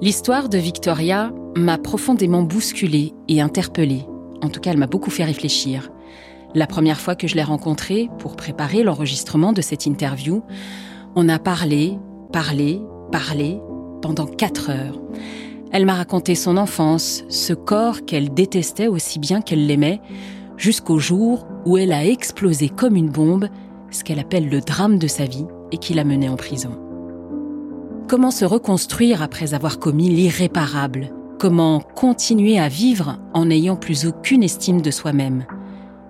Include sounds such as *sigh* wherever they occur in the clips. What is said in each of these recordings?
L'histoire de Victoria m'a profondément bousculée et interpellée. En tout cas, elle m'a beaucoup fait réfléchir. La première fois que je l'ai rencontrée, pour préparer l'enregistrement de cette interview, on a parlé, parlé, parlé pendant quatre heures. Elle m'a raconté son enfance, ce corps qu'elle détestait aussi bien qu'elle l'aimait, jusqu'au jour où elle a explosé comme une bombe, ce qu'elle appelle le drame de sa vie et qui l'a menée en prison. Comment se reconstruire après avoir commis l'irréparable? Comment continuer à vivre en n'ayant plus aucune estime de soi-même?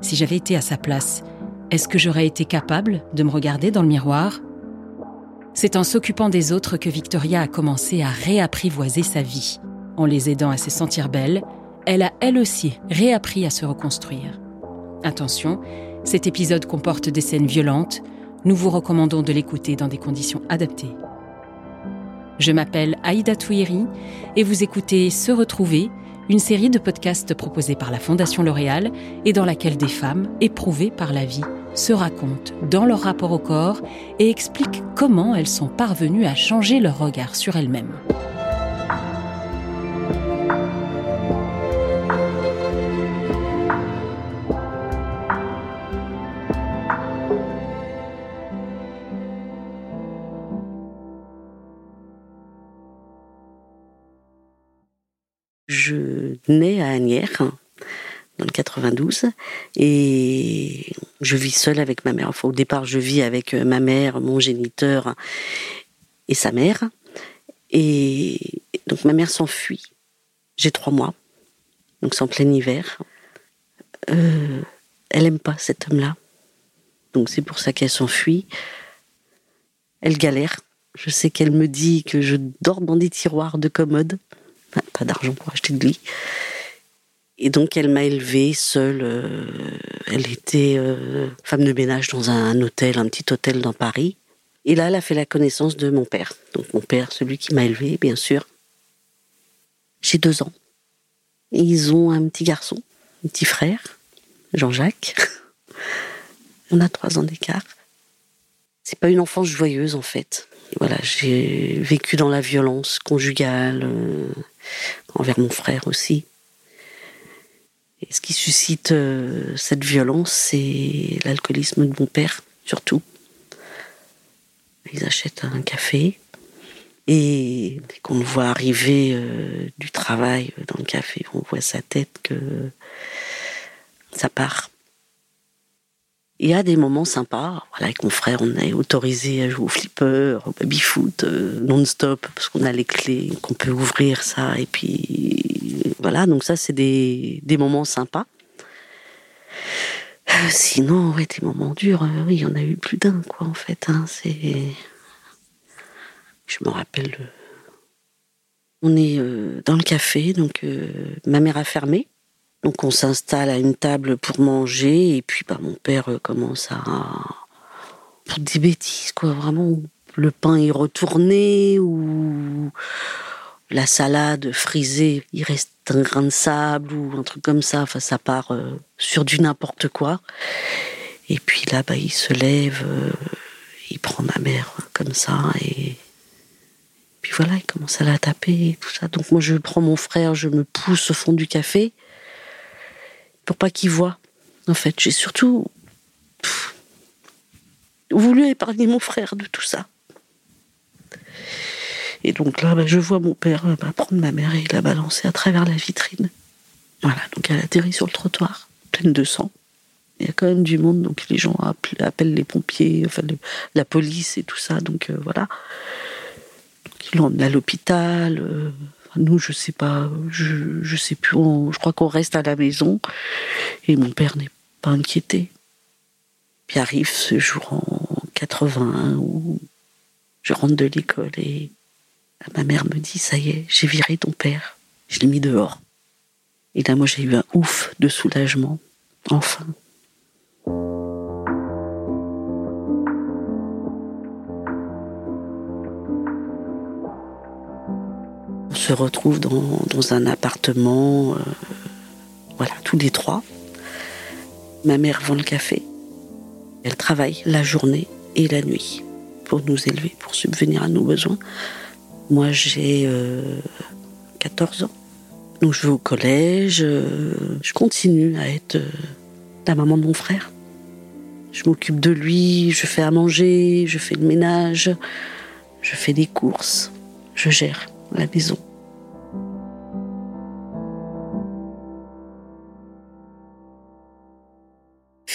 Si j'avais été à sa place, est-ce que j'aurais été capable de me regarder dans le miroir? C'est en s'occupant des autres que Victoria a commencé à réapprivoiser sa vie. En les aidant à se sentir belle, elle a elle aussi réappris à se reconstruire. Attention, cet épisode comporte des scènes violentes. Nous vous recommandons de l'écouter dans des conditions adaptées. Je m'appelle Aïda Touiri et vous écoutez Se Retrouver, une série de podcasts proposés par la Fondation L'Oréal et dans laquelle des femmes, éprouvées par la vie, se racontent dans leur rapport au corps et expliquent comment elles sont parvenues à changer leur regard sur elles-mêmes. Nais à Agnières, dans le 92, et je vis seule avec ma mère. Au départ, je vis avec euh, ma mère, mon géniteur et sa mère. Et donc ma mère s'enfuit. J'ai trois mois, donc c'est en plein hiver. Euh, elle aime pas cet homme-là, donc c'est pour ça qu'elle s'enfuit. Elle galère. Je sais qu'elle me dit que je dors dans des tiroirs de commode pas d'argent pour acheter de lit. Et donc elle m'a élevée seule. Euh, elle était euh, femme de ménage dans un, hôtel, un petit hôtel dans Paris. Et là, elle a fait la connaissance de mon père. Donc mon père, celui qui m'a élevée, bien sûr. J'ai deux ans. Et ils ont un petit garçon, un petit frère, Jean-Jacques. *laughs* On a trois ans d'écart. C'est pas une enfance joyeuse en fait. Voilà, j'ai vécu dans la violence conjugale euh, envers mon frère aussi. Et ce qui suscite euh, cette violence, c'est l'alcoolisme de mon père, surtout. Ils achètent un café et dès qu'on le voit arriver euh, du travail dans le café, on voit sa tête que ça part. Il y a des moments sympas. Voilà, avec mon frère, on est autorisé à jouer au flipper, au baby-foot, euh, non-stop, parce qu'on a les clés, qu'on peut ouvrir ça. Et puis, voilà, donc ça, c'est des, moments sympas. Euh, sinon, ouais, des moments durs, euh, oui, il y en a eu plus d'un, quoi, en fait. Hein, c'est. Je me rappelle. On est dans le café, donc ma mère a fermé. Donc on s'installe à une table pour manger et puis bah, mon père euh, commence à pour des bêtises quoi. Vraiment le pain est retourné ou la salade frisée il reste un grain de sable ou un truc comme ça. Enfin ça part euh, sur du n'importe quoi. Et puis là bah il se lève euh, il prend ma mère comme ça et puis voilà il commence à la taper et tout ça. Donc moi je prends mon frère je me pousse au fond du café pour pas qu'il voit. En fait, j'ai surtout voulu épargner mon frère de tout ça. Et donc là, bah, je vois mon père euh, bah, prendre ma mère et la balancer à travers la vitrine. Voilà, donc elle atterrit sur le trottoir, pleine de sang. Il y a quand même du monde, donc les gens appellent les pompiers, enfin la police et tout ça, donc euh, voilà. Donc ils l'emmènent à l'hôpital. Euh, nous, je sais pas, je, je sais plus, je crois qu'on reste à la maison et mon père n'est pas inquiété. Puis arrive ce jour en 81 où je rentre de l'école et ma mère me dit Ça y est, j'ai viré ton père, je l'ai mis dehors. Et là, moi, j'ai eu un ouf de soulagement, enfin. Se retrouve dans, un appartement, euh, voilà, tous les trois. Ma mère vend le café. Elle travaille la journée et la nuit pour nous élever, pour subvenir à nos besoins. Moi, j'ai 14 ans. Donc je vais au collège, je continue à être la maman de mon frère. Je m'occupe de lui, je fais à manger, je fais le ménage, je fais des courses, je gère la maison.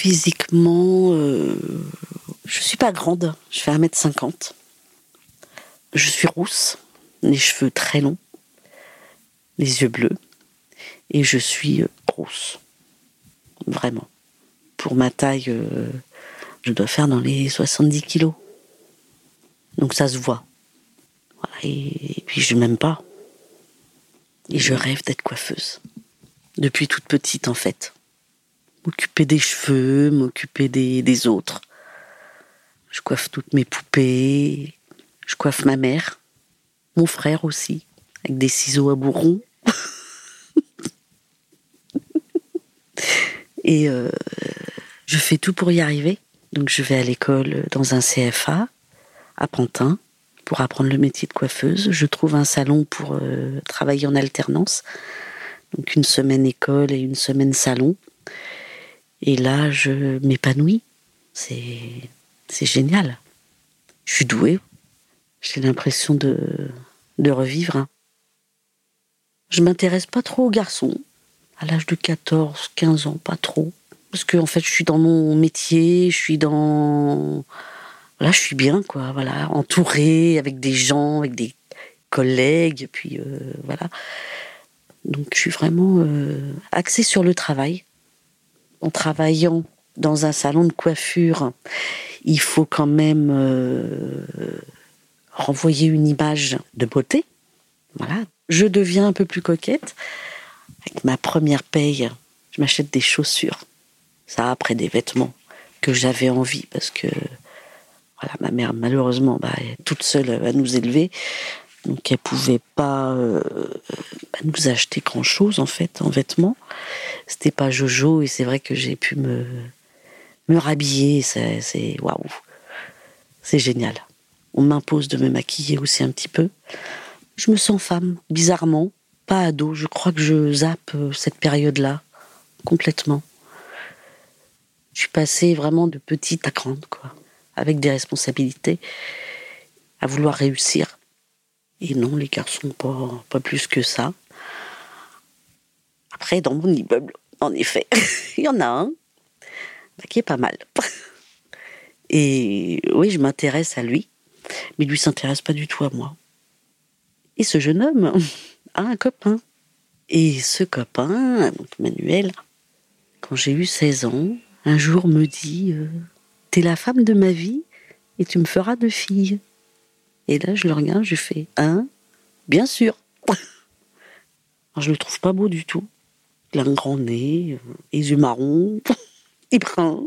Physiquement, euh, je suis pas grande, je fais 1m50. Je suis rousse, les cheveux très longs, les yeux bleus, et je suis rousse. Vraiment. Pour ma taille, euh, je dois faire dans les 70 kilos. Donc ça se voit. Et puis je m'aime pas. Et je rêve d'être coiffeuse. Depuis toute petite en fait. M'occuper des cheveux, m'occuper des, autres. Je coiffe toutes mes poupées. Je coiffe ma mère. Mon frère aussi. Avec des ciseaux à bourron. *laughs* Et euh, je fais tout pour y arriver. Donc je vais à l'école dans un CFA à Pantin pour apprendre le métier de coiffeuse. Je trouve un salon pour euh, travailler en alternance. Donc une semaine école et une semaine salon. Et là, je m'épanouis. C'est, génial. Je suis douée. J'ai l'impression de, revivre. Je m'intéresse pas trop aux garçons. À l'âge de 14, 15 ans, pas trop. Parce que, fait, je suis dans mon métier, je suis dans là, je suis bien, quoi. Voilà, entourée avec des gens, avec des collègues, puis euh, voilà. Donc, je suis vraiment euh, axée sur le travail. En travaillant dans un salon de coiffure, il faut quand même euh, renvoyer une image de beauté. Voilà. Je deviens un peu plus coquette. Avec ma première paye, je m'achète des chaussures. Ça, après des vêtements que j'avais envie parce que ma mère, malheureusement, bah, toute seule à nous élever. Donc, elle pouvait pas euh, bah, nous acheter grand chose, en fait, en vêtements. C'était pas Jojo, et c'est vrai que j'ai pu me, me rhabiller. C'est waouh! C'est génial. On m'impose de me maquiller aussi un petit peu. Je me sens femme, bizarrement, pas ado. Je crois que je zappe euh, cette période-là, complètement. Je suis passée vraiment de petite à grande, quoi avec des responsabilités, à vouloir réussir. Et non, les garçons, pas, plus que ça. Après, dans mon immeuble, en effet, *laughs* il y en a un bah, qui est pas mal. *laughs* Et oui, je m'intéresse à lui, mais lui s'intéresse pas du tout à moi. Et ce jeune homme *laughs* a un copain. Et ce copain, Manuel, quand j'ai eu 16 ans, un jour me dit euh, T'es la femme de ma vie et tu me feras deux filles. Et là, je le regarde, je fais Hein Bien sûr *laughs* Je le trouve pas beau du tout. Il a un grand nez, les yeux marrons, *laughs* et brun.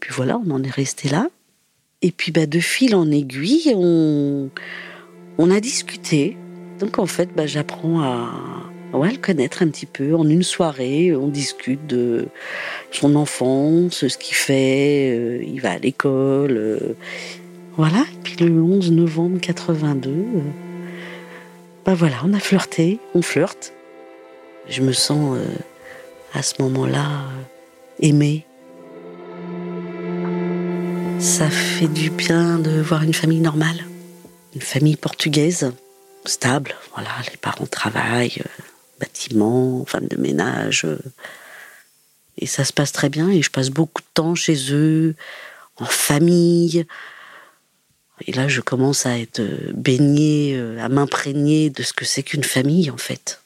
Puis voilà, on en est resté là. Et puis bah, de fil en aiguille, on, on a discuté. Donc en fait, bah, j'apprends à, ouais, le connaître un petit peu. En une soirée, on discute de son enfance, ce qu'il fait, euh, il va à l'école. Euh, voilà, et puis le 11 novembre 82, euh, bah voilà, on a flirté, on flirte. Je me sens à ce moment-là aimée. Ça fait du bien de voir une famille normale, une famille portugaise, stable. Voilà, les parents travaillent, bâtiment, femme de ménage. Et ça se passe très bien et je passe beaucoup de temps chez eux, en famille. Et là, je commence à être baignée, euh, à m'imprégner de ce que c'est qu'une famille, en fait.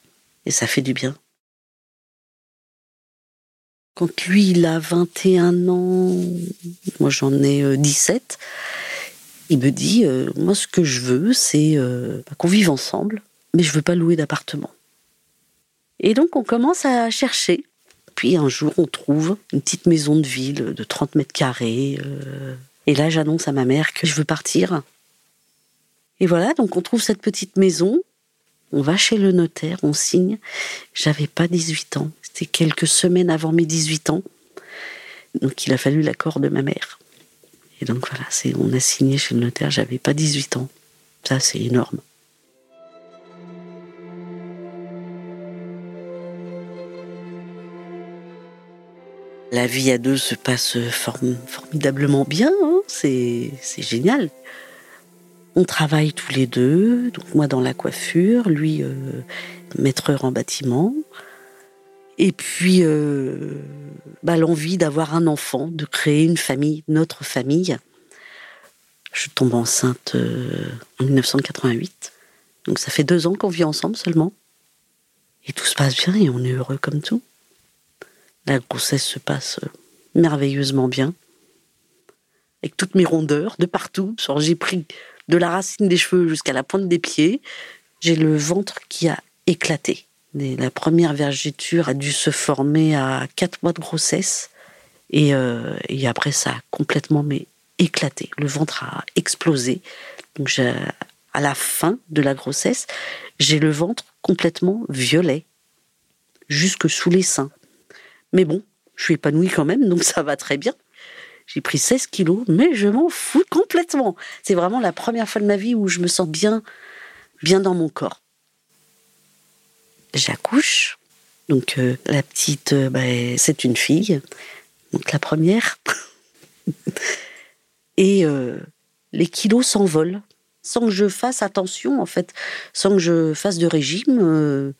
Et ça fait du bien. Quand lui, il a 21 ans, moi j'en ai 17, euh, il me dit, euh, moi ce que je veux, c'est bah, qu'on vive ensemble, mais je veux pas louer d'appartement. Et donc on commence à chercher. Puis un jour, on trouve une petite maison de ville de 30 mètres carrés. Euh. Et là, j'annonce à ma mère que je veux partir. Et voilà, donc on trouve cette petite maison. On va chez le notaire, on signe. J'avais pas 18 ans. C'était quelques semaines avant mes 18 ans. Donc il a fallu l'accord de ma mère. Et donc voilà, on a signé chez le notaire, j'avais pas 18 ans. Ça, c'est énorme. La vie à deux se passe formidablement bien, hein. C'est génial. On travaille tous les deux, donc moi dans la coiffure, lui euh, maîtreur en bâtiment. Et puis euh, bah, l'envie d'avoir un enfant, de créer une famille, notre famille. Je tombe enceinte euh, en 1988, donc ça fait deux ans qu'on vit ensemble seulement. Et tout se passe bien et on est heureux comme tout. La grossesse se passe euh, merveilleusement bien. Avec toutes mes rondeurs de partout. J'ai pris de la racine des cheveux jusqu'à la pointe des pieds. J'ai le ventre qui a éclaté. la première vergeture a dû se former à 4 mois de grossesse. Euh, et, après, ça a complètement mais, éclaté. Le ventre a explosé. Donc, à la fin de la grossesse, j'ai le ventre complètement violet, jusque sous les seins. Mais bon, je suis épanouie quand même, donc ça va très bien. J'ai pris 16 kilos, mais je m'en fous complètement. C'est vraiment la première fois de ma vie où je me sens bien, bien dans mon corps. J'accouche. Donc euh, la petite, euh, bah, c'est une fille. Donc la première. *laughs* Et euh, les kilos s'envolent sans que je fasse attention, en fait, sans que je fasse de régime.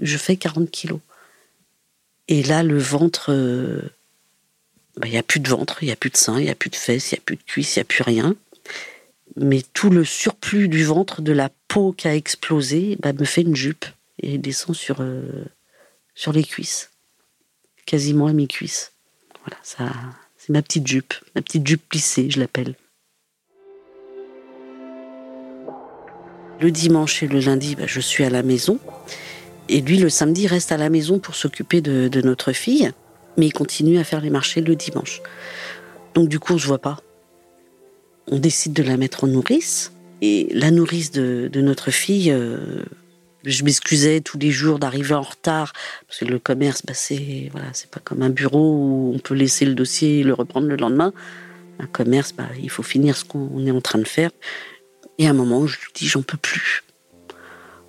je fais 40 kilos. Et là, le ventre, bah, il n'y a plus de ventre, il n'y a plus de sein, il n'y a plus de fesses, il n'y a plus de cuisses, il n'y a plus rien. Mais tout le surplus du ventre, de la peau qui a explosé, bah, me fait une jupe et descend sur, euh, sur les cuisses, quasiment à mes cuisses. Voilà, ça, c'est ma petite jupe, ma petite jupe plissée, je l'appelle. Le dimanche et le lundi, bah, je suis à la maison. Et lui, le samedi, reste à la maison pour s'occuper de, notre fille, mais il continue à faire les marchés le dimanche. Donc du coup, on se voit pas. On décide de la mettre en nourrice. Et la nourrice de, notre fille, euh, je m'excusais tous les jours d'arriver en retard, parce que le commerce, bah, c'est voilà, pas comme un bureau où on peut laisser le dossier et le reprendre le lendemain. Un commerce, bah, il faut finir ce qu'on est en train de faire. Et à un moment, je lui dis, j'en peux plus.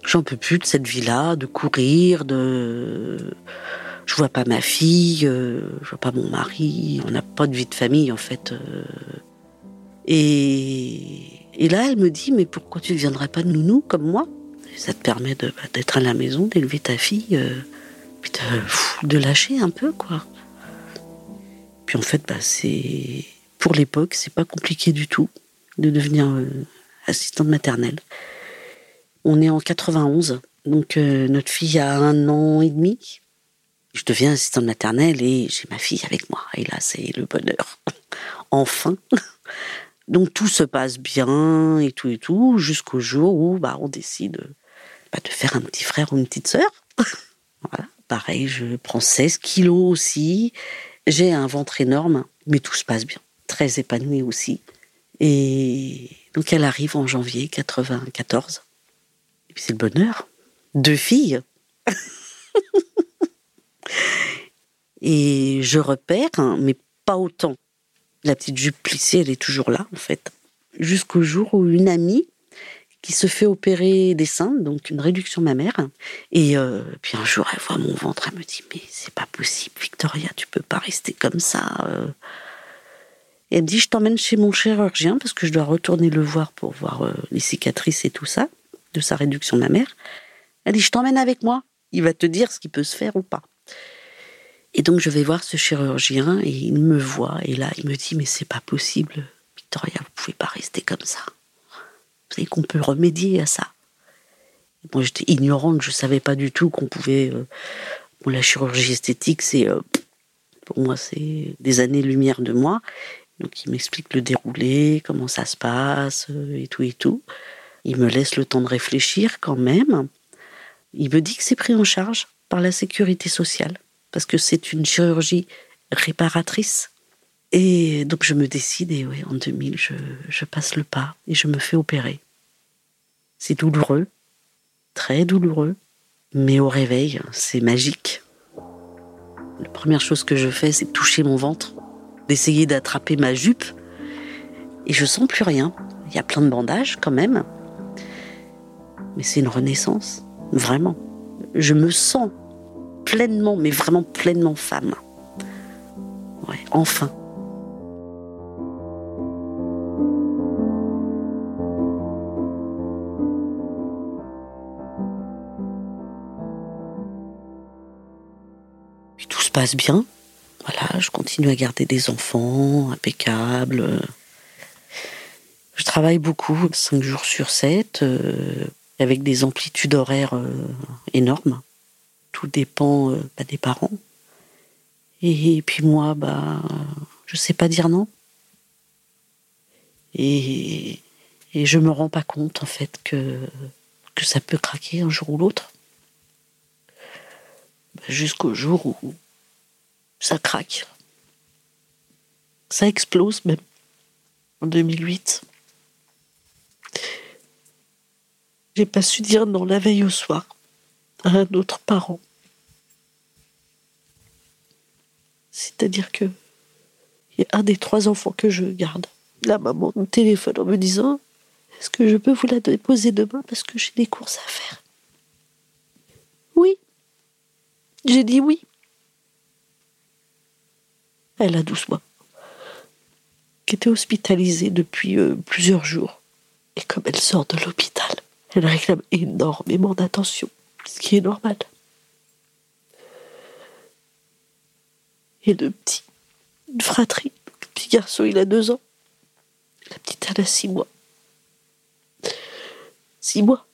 J'en peux plus de cette vie-là, de courir, de. Je vois pas ma fille, euh, je vois pas mon mari, on n'a pas de vie de famille en fait. Euh. Et, là, elle me dit Mais pourquoi tu ne viendrais pas de nounou comme moi? Ça te permet bah, d'être à la maison, d'élever ta fille, euh, puis de, lâcher un peu, quoi. Puis en fait, bah, c'est. Pour l'époque, c'est pas compliqué du tout de devenir assistante maternelle. On est en 91, donc notre fille a un an et demi. Je deviens assistante maternelle et j'ai ma fille avec moi. Et là, c'est le bonheur. *laughs* enfin. *laughs* Donc tout se passe bien et tout et tout, jusqu'au jour où bah, on décide bah, de faire un petit frère ou une petite sœur. *laughs* voilà. Pareil, je prends 16 kilos aussi. J'ai un ventre énorme, mais tout se passe bien. Très épanouie aussi. Et donc elle arrive en janvier 94 c'est le bonheur. Deux filles. Et je repère, hein, mais pas autant. La petite jupe plissée, elle est toujours là, en fait. Jusqu'au jour où une amie qui se fait opérer des seins, donc une réduction mammaire. Et euh, puis un jour, elle voit mon ventre, elle me dit Mais c'est pas possible, Victoria, tu peux pas rester comme ça. Euh. Et elle me dit Je t'emmène chez mon chirurgien parce que je dois retourner le voir pour voir euh, les cicatrices et tout ça de sa réduction mammaire. Elle dit, je t'emmène avec moi. Il va te dire ce qui peut se faire ou pas. Et donc je vais voir ce chirurgien et il me voit et là il me dit mais c'est pas possible Victoria vous pouvez pas rester comme ça. Vous savez qu'on peut remédier à ça. Moi j'étais ignorante, je savais pas du tout qu'on pouvait. Euh, la chirurgie esthétique c'est euh, pour moi c'est des années lumière de moi. Donc il m'explique le déroulé, comment ça se passe euh, et tout et tout. Il me laisse le temps de réfléchir quand même. Il me dit que c'est pris en charge par la sécurité sociale, parce que c'est une chirurgie réparatrice. Et donc je me décide, et en 2000, je, je passe le pas et je me fais opérer. C'est douloureux, très douloureux, mais au réveil, c'est magique. La première chose que je fais, c'est toucher mon ventre, d'essayer d'attraper ma jupe, et je sens plus rien. Il y a plein de bandages quand même. Mais c'est une renaissance, vraiment. Je me sens pleinement, mais vraiment pleinement femme. Enfin. tout se passe bien. Voilà, je continue à garder des enfants, impeccables. Je travaille beaucoup, 5 jours sur 7, euh, avec des amplitudes horaires euh, énormes. Tout dépend euh, bah, des parents. Et, puis moi, bah, je sais pas dire non. Et, et je me rends pas compte en fait que, que ça peut craquer un jour ou l'autre. Bah, jusqu'au jour où ça craque. Ça explose même. En 2008. J'ai pas su dire non la veille au soir à un autre parent. C'est-à-dire que il y a un des trois enfants que je garde. La maman me téléphone en me disant Est-ce que je peux vous la déposer demain parce que j'ai des courses à faire? Oui. J'ai dit oui. Elle a 12 mois, qui était hospitalisée depuis euh, plusieurs jours. Et comme elle sort de l'hôpital, elle réclame énormément d'attention, ce qui est normal. Et le petit, une fratrie, le petit garçon, il a deux ans. La petite, elle a six mois. Six mois.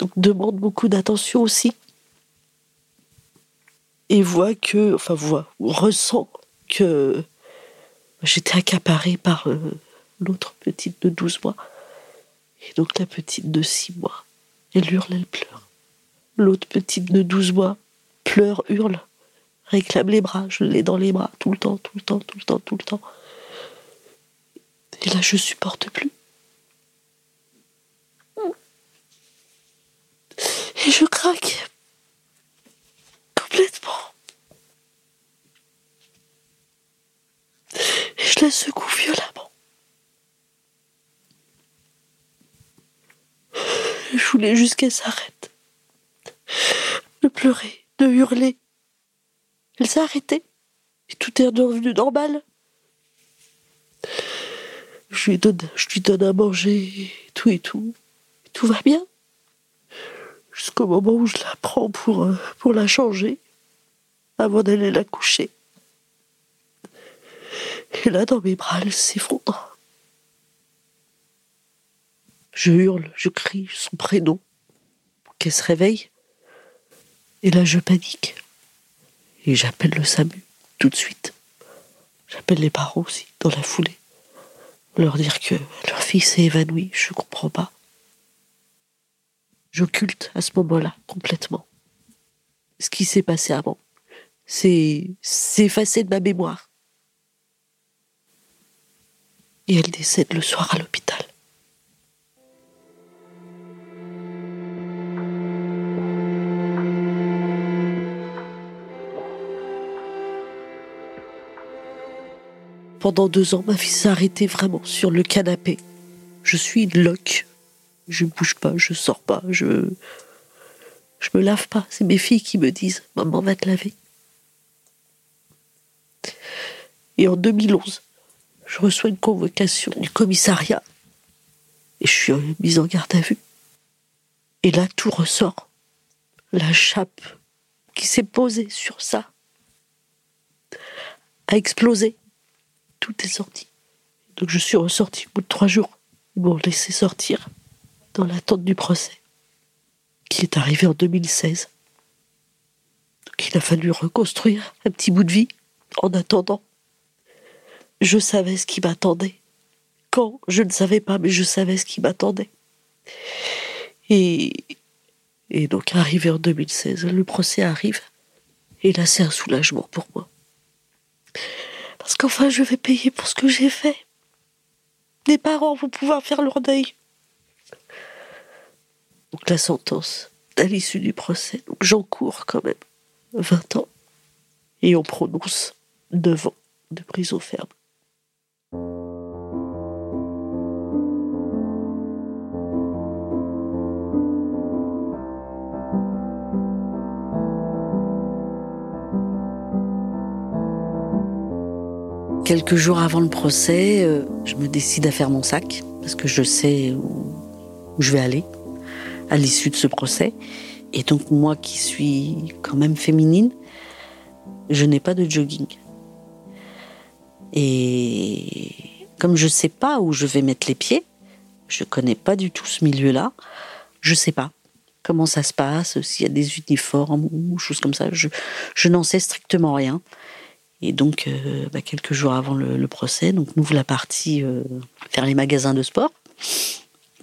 Donc demande beaucoup d'attention aussi. Et voit que, enfin voit, ressent que j'étais accaparée par euh, l'autre petite de 12 mois. Et donc la petite de 6 mois, elle hurle, elle pleure. L'autre petite de 12 mois pleure, hurle, réclame les bras, je l'ai dans les bras tout le temps, tout le temps, tout le temps, tout le temps. Et là, je supporte plus. Et je craque. Complètement. je la secoue violemment. Je voulais juste qu'elle s'arrête. De pleurer, de hurler. Elle s'est arrêtée. Et tout est redevenu normal. Je lui donne, à manger, tout et tout. tout va bien. Jusqu'au moment où je la prends pour, euh, pour la changer, avant d'aller la coucher. Et là, dans mes bras, elle s'effondre. Je hurle, je crie son prénom pour qu'elle se réveille. Et là, je panique. Et j'appelle le SAMU tout de suite. J'appelle les parents aussi, dans la foulée. Leur dire que leur fille s'est évanouie, je comprends pas. J'occulte à ce moment-là complètement ce qui s'est passé avant. C'est effacé de ma mémoire et elle décède le soir à l'hôpital. Pendant deux ans, ma fille s'est arrêtée vraiment sur le canapé. Je suis une loque. Je ne bouge pas, je sors pas, je. Je me lave pas. C'est mes filles qui me disent Maman va te laver. Et en 2011, je reçois une convocation du commissariat et je suis mise en garde à vue. Et là, tout ressort. La chape qui s'est posée sur ça a explosé. Tout est sorti. Donc je suis ressortie au bout de trois jours. Ils m'ont laissé sortir dans l'attente du procès, qui est arrivé en 2016. Donc il a fallu reconstruire un petit bout de vie en attendant je savais ce qui m'attendait. Quand Je ne savais pas, mais je savais ce qui m'attendait. Et, et donc, arrivé en 2016, le procès arrive. Et là, c'est un soulagement pour moi. Parce qu'enfin, je vais payer pour ce que j'ai fait. Les parents vont pouvoir faire leur deuil. Donc, la sentence à l'issue du procès. Donc, j'encours quand même 20 ans. Et on prononce 9 ans de prison ferme. Quelques jours avant le procès, euh, je me décide à faire mon sac parce que je sais où je vais aller à l'issue de ce procès. Et donc moi qui suis quand même féminine, je n'ai pas de jogging. Et comme je ne sais pas où je vais mettre les pieds, je ne connais pas du tout ce milieu-là, je ne sais pas comment ça se passe, s'il y a des uniformes ou choses comme ça, je, n'en sais strictement rien. Et donc, euh, bah, quelques jours avant le, procès, donc nous la partie euh, faire les magasins de sport.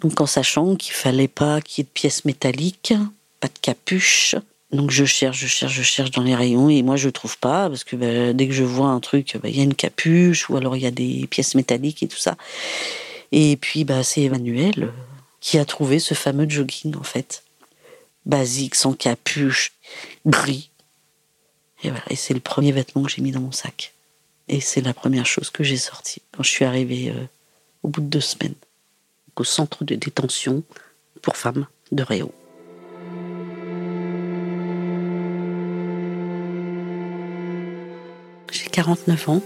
Donc en sachant qu'il fallait pas qu'il y ait de pièces métalliques, pas de capuche. Donc je cherche, je cherche, je cherche dans les rayons et moi je trouve pas parce que bah, dès que je vois un truc, bah, il y a une capuche ou alors il y a des pièces métalliques et tout ça. Et puis c'est Emmanuel qui a trouvé ce fameux jogging en fait, basique, sans capuche, gris. Et voilà, c'est le premier vêtement que j'ai mis dans mon sac. Et c'est la première chose que j'ai sortie quand je suis arrivée euh, au bout de deux semaines au centre de détention pour femmes de Réau. J'ai 49 ans.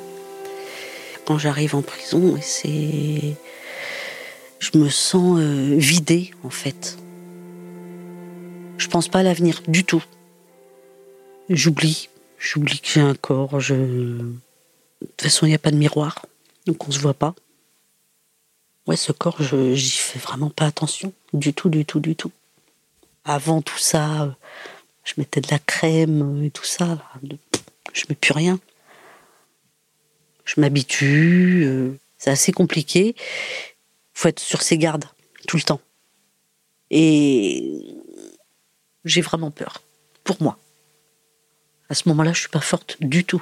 Quand j'arrive en prison, c'est je me sens euh, vidée en fait. Je pense pas à l'avenir du tout. J'oublie, j'oublie que j'ai un corps. Je... De toute façon, il n'y a pas de miroir, donc on se voit pas. Ouais, ce corps, j'y fais vraiment pas attention. Du tout, du tout, du tout. Avant tout ça, je mettais de la crème et tout ça. Je mets plus rien. Je m'habitue. Euh, c'est assez compliqué. faut être sur ses gardes tout le temps. Et j'ai vraiment peur. Pour moi. À ce moment-là, je suis pas forte du tout.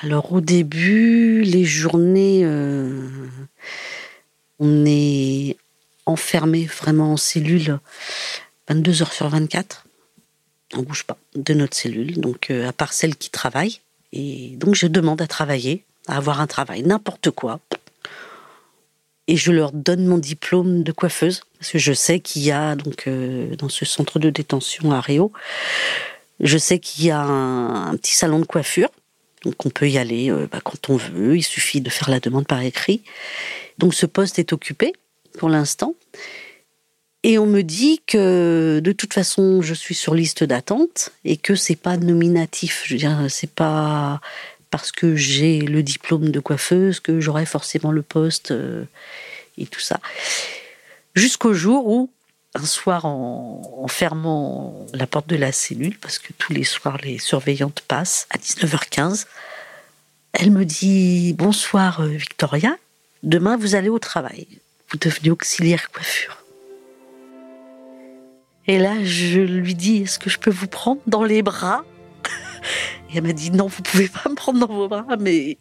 Alors au début, les journées, euh, on est enfermé vraiment en cellule 22 heures sur 24. On bouge pas de notre cellule, donc euh, à part celle qui travaille. Et donc je demande à travailler, à avoir un travail, n'importe quoi. Et je leur donne mon diplôme de coiffeuse, parce que je sais qu'il y a donc euh, dans ce centre de détention à Rio, je sais qu'il y a un petit salon de coiffure donc on peut y aller euh, bah, quand on veut, il suffit de faire la demande par écrit. Donc ce poste est occupé pour l'instant. Et on me dit que de toute façon, je suis sur liste d'attente et que c'est pas nominatif. Je veux dire, c'est pas parce que j'ai le diplôme de coiffeuse que j'aurai forcément le poste euh, et tout ça. Jusqu'au jour où un soir en, fermant la porte de la cellule, parce que tous les soirs les surveillantes passent à 19h15, elle me dit Bonsoir euh, Victoria, demain vous allez au travail, vous devenez auxiliaire coiffure. Et là, je lui dis Est-ce que je peux vous prendre dans les bras? Et elle m'a dit Non, vous pouvez pas me prendre dans vos bras, mais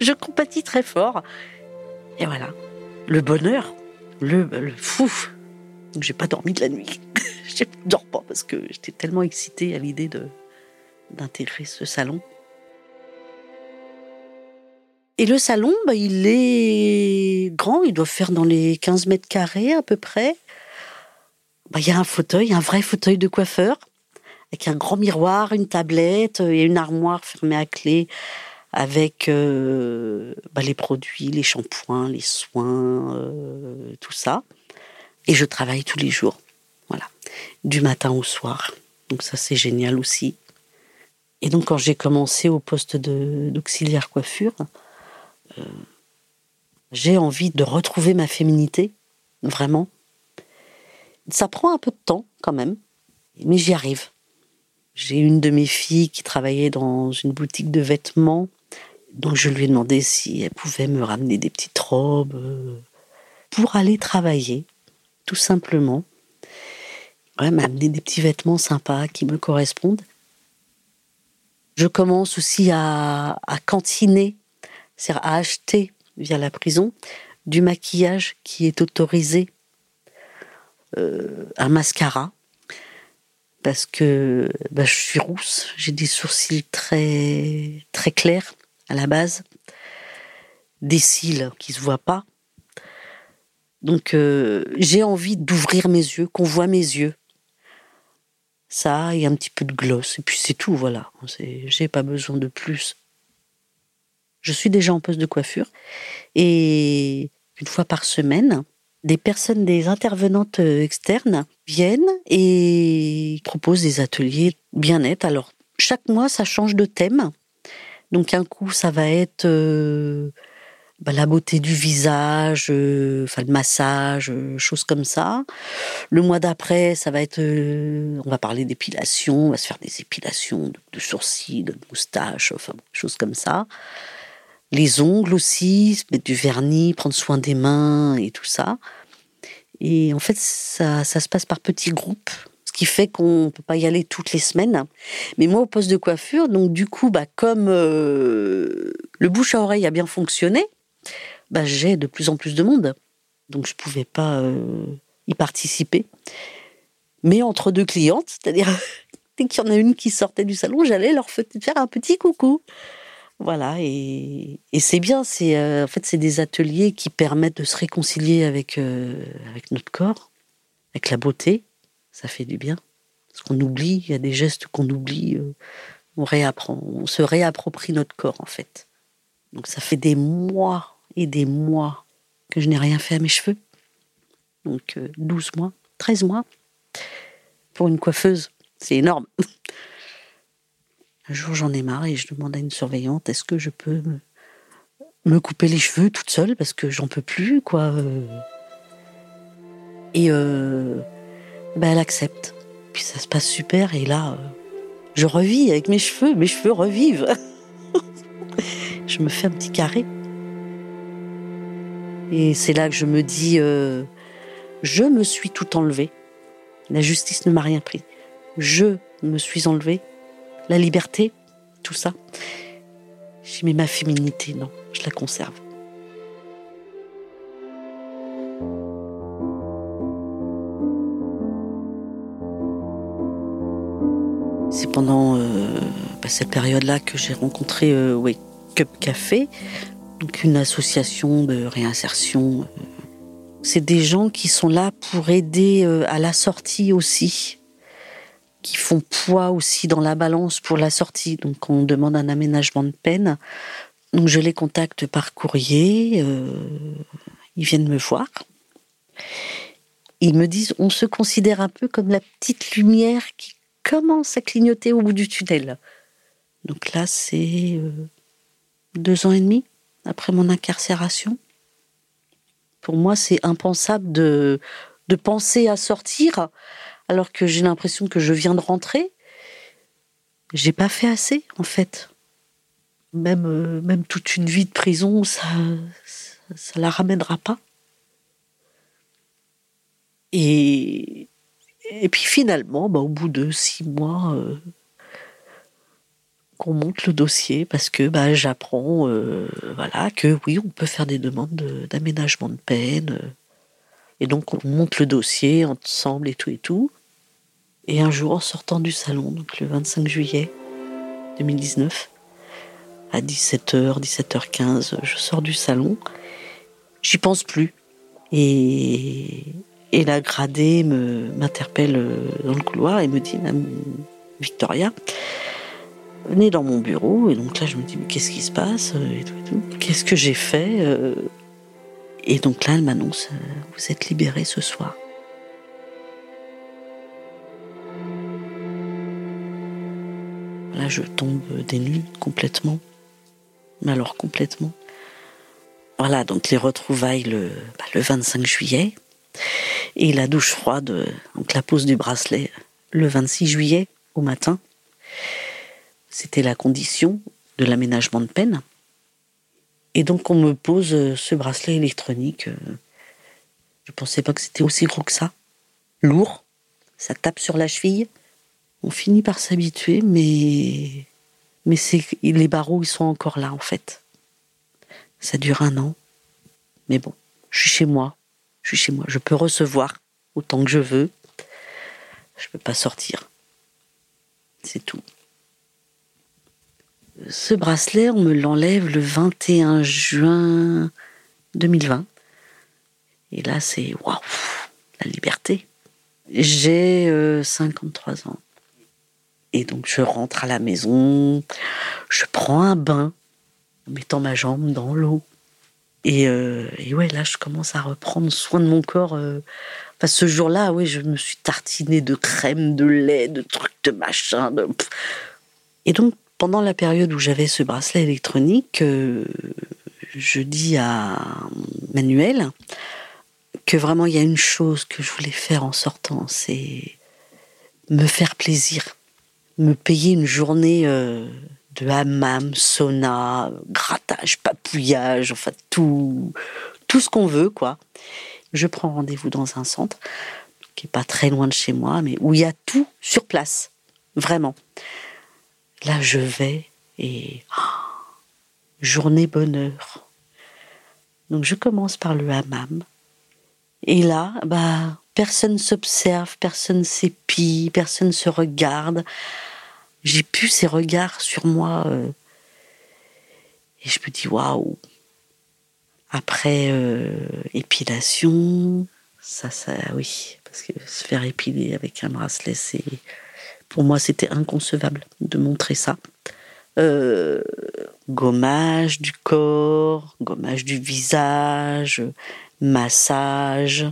je compatis très fort. Et voilà, le bonheur, le, le fou, j'ai pas dormi de la nuit. *laughs* je dors pas parce que j'étais tellement excitée à l'idée de d'intégrer ce salon. Et le salon, bah, il est grand, il doit faire dans les 15 mètres carrés à peu près. Bah, il y a un fauteuil, un vrai fauteuil de coiffeur, avec un grand miroir, une tablette et une armoire fermée à clé avec euh, bah, les produits, les shampoings, les soins, euh, tout ça. Et je travaille tous les jours. Voilà. Du matin au soir. Donc ça, c'est génial aussi. Et donc, quand j'ai commencé au poste d'auxiliaire coiffure, euh, j'ai envie de retrouver ma féminité, vraiment. Ça prend un peu de temps quand même, mais j'y arrive. J'ai une de mes filles qui travaillait dans une boutique de vêtements, donc je lui ai demandé si elle pouvait me ramener des petites robes euh, pour aller travailler tout simplement. M'amener des petits vêtements sympas qui me correspondent. Je commence aussi à, cantiner, c'est-à-dire à acheter via la prison du maquillage qui est autorisé, euh, un mascara, parce que bah, je suis rousse, j'ai des sourcils très très clairs à la base, des cils qui se voient pas, donc euh, j'ai envie d'ouvrir mes yeux, qu'on voit mes yeux. Ça et un petit peu de gloss. Et puis c'est tout, voilà. J'ai pas besoin de plus. Je suis déjà en poste de coiffure. Et une fois par semaine, des personnes, des intervenantes euh, externes viennent et proposent des ateliers bien-être. Alors, chaque mois, ça change de thème. Donc, un coup, ça va être euh, bah, la beauté du visage, euh, le massage, choses comme ça. Le mois d'après, ça va être, on va parler d'épilation, on va se faire des épilations de, sourcils, de moustaches, enfin choses comme ça les ongles aussi, mettre du vernis, prendre soin des mains et tout ça. Et en fait, ça, ça se passe par petits groupes, ce qui fait qu'on ne peut pas y aller toutes les semaines. Mais moi, au poste de coiffure, donc du coup, bah, comme euh, le bouche à oreille a bien fonctionné, bah, j'ai de plus en plus de monde. Donc je ne pouvais pas euh, y participer. Mais entre deux clientes, c'est-à-dire *laughs* dès qu'il y en a une qui sortait du salon, j'allais leur faire un petit coucou. Voilà, et, c'est bien. C'est euh, en fait c'est des ateliers qui permettent de se réconcilier avec euh, avec notre corps, avec la beauté. Ça fait du bien. Parce qu'on oublie, il y a des gestes qu'on oublie. On réapprend, on se réapproprie notre corps en fait. Donc ça fait des mois et des mois que je n'ai rien fait à mes cheveux. Donc 12 mois, 13 mois pour une coiffeuse, c'est énorme. Un jour, j'en ai marre et je demande à une surveillante est-ce que je peux me, couper les cheveux toute seule? Parce que j'en peux plus, quoi. Euh. Et euh, ben elle accepte. Puis ça se passe super et là, euh, je revis avec mes cheveux, mes cheveux revivent. *laughs* je me fais un petit carré. Et c'est là que je me dis, je me suis tout enlevé. La justice ne m'a rien pris. Je me suis enlevé la liberté, tout ça. J'ai mis ma féminité, non, je la conserve. C'est pendant euh, bah, cette période-là que j'ai rencontré euh, Wake Up Café, donc une association de réinsertion. C'est des gens qui sont là pour aider euh, à la sortie aussi qui font poids aussi dans la balance pour la sortie. Donc on demande un aménagement de peine. Donc je les contacte par courrier. Euh, ils viennent me voir. Ils me disent on se considère un peu comme la petite lumière qui commence à clignoter au bout du tunnel. Donc là c'est euh, deux ans et demi après mon incarcération. Pour moi c'est impensable de, de penser à sortir alors que j'ai l'impression que je viens de rentrer. J'ai pas fait assez, en fait. Même, euh, même toute une vie de prison, ça, ça, la ramènera pas. Et, et puis finalement, bah, au bout de six mois, euh, qu'on monte le dossier parce que bah, j'apprends euh, voilà, que oui, on peut faire des demandes d'aménagement de, peine. et donc on monte le dossier ensemble et tout et tout. Et un jour, en sortant du salon, donc le 25 juillet 2019, à 17h, 17h15, je sors du salon. J'y pense plus. Et, et la gradée m'interpelle euh, dans le couloir et me dit, Victoria, venez dans mon bureau. Et donc là, je me dis, mais qu'est-ce qui se passe et tout, Qu'est-ce que j'ai fait euh? Et donc là, elle m'annonce, euh, vous êtes libérée ce soir. Là, je tombe des nues complètement. Mais alors complètement. Voilà, donc les retrouvailles le, 25 bah, juillet. Et la douche froide, donc la pose du bracelet, le 26 juillet au matin. C'était la condition de l'aménagement de peine. Et donc on me pose ce bracelet électronique. Je pensais pas que c'était aussi gros que ça. Lourd. Ça tape sur la cheville on finit par s'habituer, mais, mais les barreaux, ils sont encore là, en fait. Ça dure un an. Mais bon, je suis chez moi. Je suis chez moi. Je peux recevoir autant que je veux. Je ne peux pas sortir. C'est tout. Ce bracelet, on me l'enlève le 21 juin 2020. Et là, c'est waouh, la liberté. J'ai 53 euh, ans. Et donc je rentre à la maison, je prends un bain, mettant ma jambe dans l'eau. Et, euh, et, ouais, là, je commence à reprendre soin de mon corps. Euh. Enfin, ce jour-là, oui, je me suis tartinée de crème, de lait, de trucs, de machin. Et donc, pendant la période où j'avais ce bracelet électronique, euh, je dis à Manuel que vraiment il y a une chose que je voulais faire en sortant, c'est me faire plaisir, me payer une journée euh, de hammam, sauna, grattage, papouillage, enfin tout, tout ce qu'on veut, quoi. Je prends rendez-vous dans un centre qui est pas très loin de chez moi, mais où il y a tout sur place, vraiment. Là, je vais et oh, journée bonheur. Donc je commence par le hammam. Et là, bah personne s'observe, personne s'épie, personne se regarde. J'ai pu ces regards sur moi euh, et je me dis waouh. Après euh, épilation, ça, ça, oui, parce que se faire épiler avec un bracelet, c'est pour moi c'était inconcevable de montrer ça. Euh, gommage du corps, gommage du visage, massage,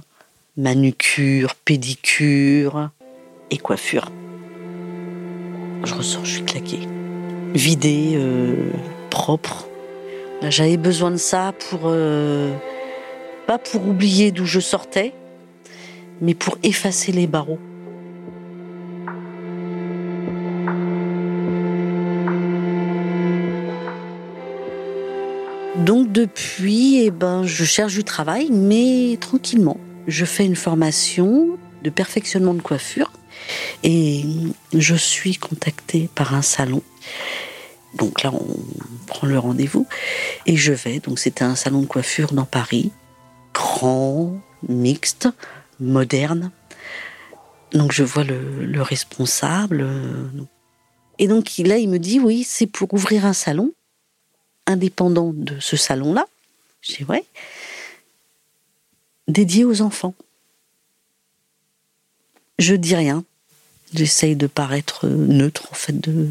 manucure, pédicure et coiffure. Je ressors, je suis claquée. Vidé, euh, propre. J'avais besoin de ça pour. Euh, pas pour oublier d'où je sortais, mais pour effacer les barreaux. Donc depuis, eh ben, je cherche du travail, mais tranquillement. Je fais une formation de perfectionnement de coiffure et je suis contactée par un salon. Donc là, on prend le rendez-vous et je vais. Donc c'était un salon de coiffure dans Paris, grand, mixte, moderne. Donc je vois le, le responsable. Et donc là, il me dit oui, c'est pour ouvrir un salon indépendant de ce salon-là. Dis ouais. Dédié aux enfants. Je dis rien. J'essaye de paraître neutre, en fait, de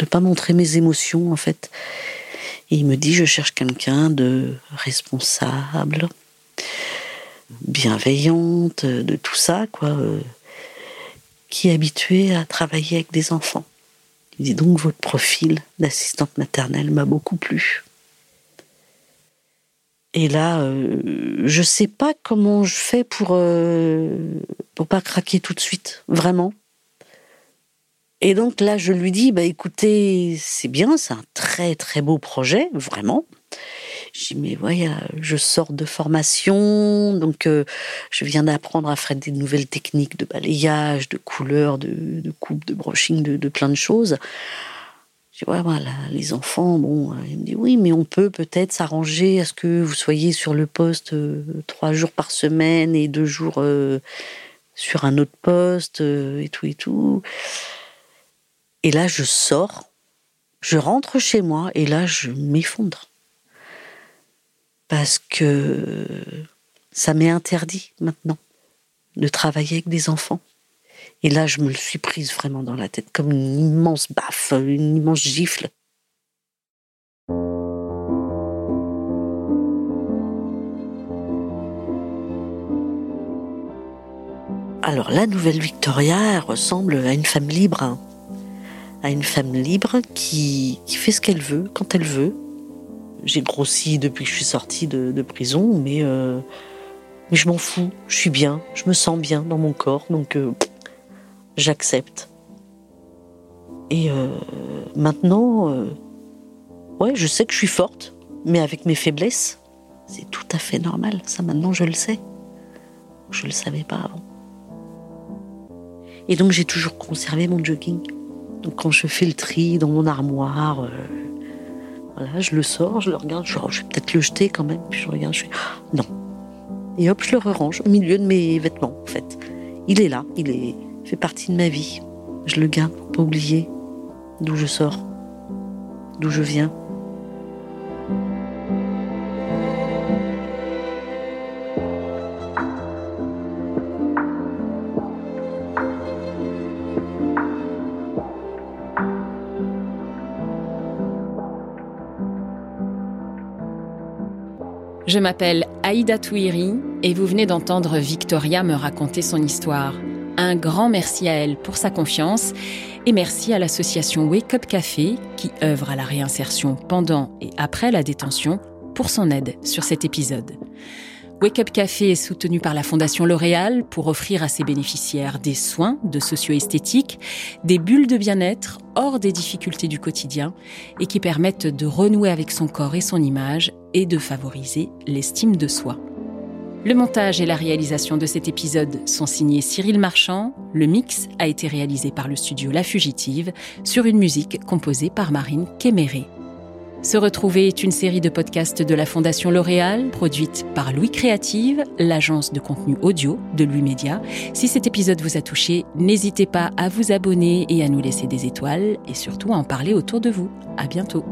ne pas montrer mes émotions, en fait. Et il me dit, je cherche quelqu'un de responsable, bienveillante, de tout ça, quoi, euh, qui est habitué à travailler avec des enfants. Il dit donc votre profil d'assistante maternelle m'a beaucoup plu. Et là, euh, je sais pas comment je fais pour euh, pas craquer tout de suite, vraiment. Et donc là, je lui dis, bah écoutez, c'est bien, c'est un très très beau projet, vraiment. Je dis, mais voilà, je sors de formation, donc euh, je viens d'apprendre à faire des nouvelles techniques de balayage, de couleur, de, coupe, de brushing, de, plein de choses. Je dis, ouais, voilà, les enfants, bon, euh, il me dit, oui, mais on peut peut-être s'arranger à ce que vous soyez sur le poste euh, trois jours par semaine et deux jours sur un autre poste et tout et tout. Et là, je sors, je rentre chez moi et là, je m'effondre parce que ça m'est interdit maintenant de travailler avec des enfants. Et là, je me le suis prise vraiment dans la tête comme une immense baffe, une immense gifle. Alors la nouvelle Victoria ressemble à une femme libre, hein. à une femme libre qui, qui fait ce qu'elle veut quand elle veut, j'ai grossi depuis que je suis sortie de, prison, mais, euh, mais je m'en fous. Je suis bien, je me sens bien dans mon corps, donc euh, j'accepte. Et euh, maintenant, ouais, je sais que je suis forte, mais avec mes faiblesses, c'est tout à fait normal. Ça, maintenant, je le sais. Je le savais pas avant. Et donc, j'ai toujours conservé mon jogging. Donc, quand je fais le tri dans mon armoire, voilà, je le sors, je le regarde, je, je vais peut-être le jeter quand même. Puis je regarde, je fais non. Et hop, je le range au milieu de mes vêtements, en fait. Il est là, il est, fait partie de ma vie. Je le garde pour pas oublier d'où je sors, d'où je viens. Je m'appelle Aïda Touiri et vous venez d'entendre Victoria me raconter son histoire. Un grand merci à elle pour sa confiance et merci à l'association Wake Up Café qui œuvre à la réinsertion pendant et après la détention pour son aide sur cet épisode. Wake Up Café est soutenu par la Fondation L'Oréal pour offrir à ses bénéficiaires des soins de socio-esthétique, des bulles de bien-être hors des difficultés du quotidien et qui permettent de renouer avec son corps et son image et de favoriser l'estime de soi. Le montage et la réalisation de cet épisode sont signés Cyril Marchand. Le mix a été réalisé par le studio La Fugitive sur une musique composée par Marine Kéméré. Se retrouver est une série de podcasts de la Fondation L'Oréal, produite par Louis Créative, l'agence de contenu audio de Louis Média. Si cet épisode vous a touché, n'hésitez pas à vous abonner et à nous laisser des étoiles et surtout à en parler autour de vous. À bientôt.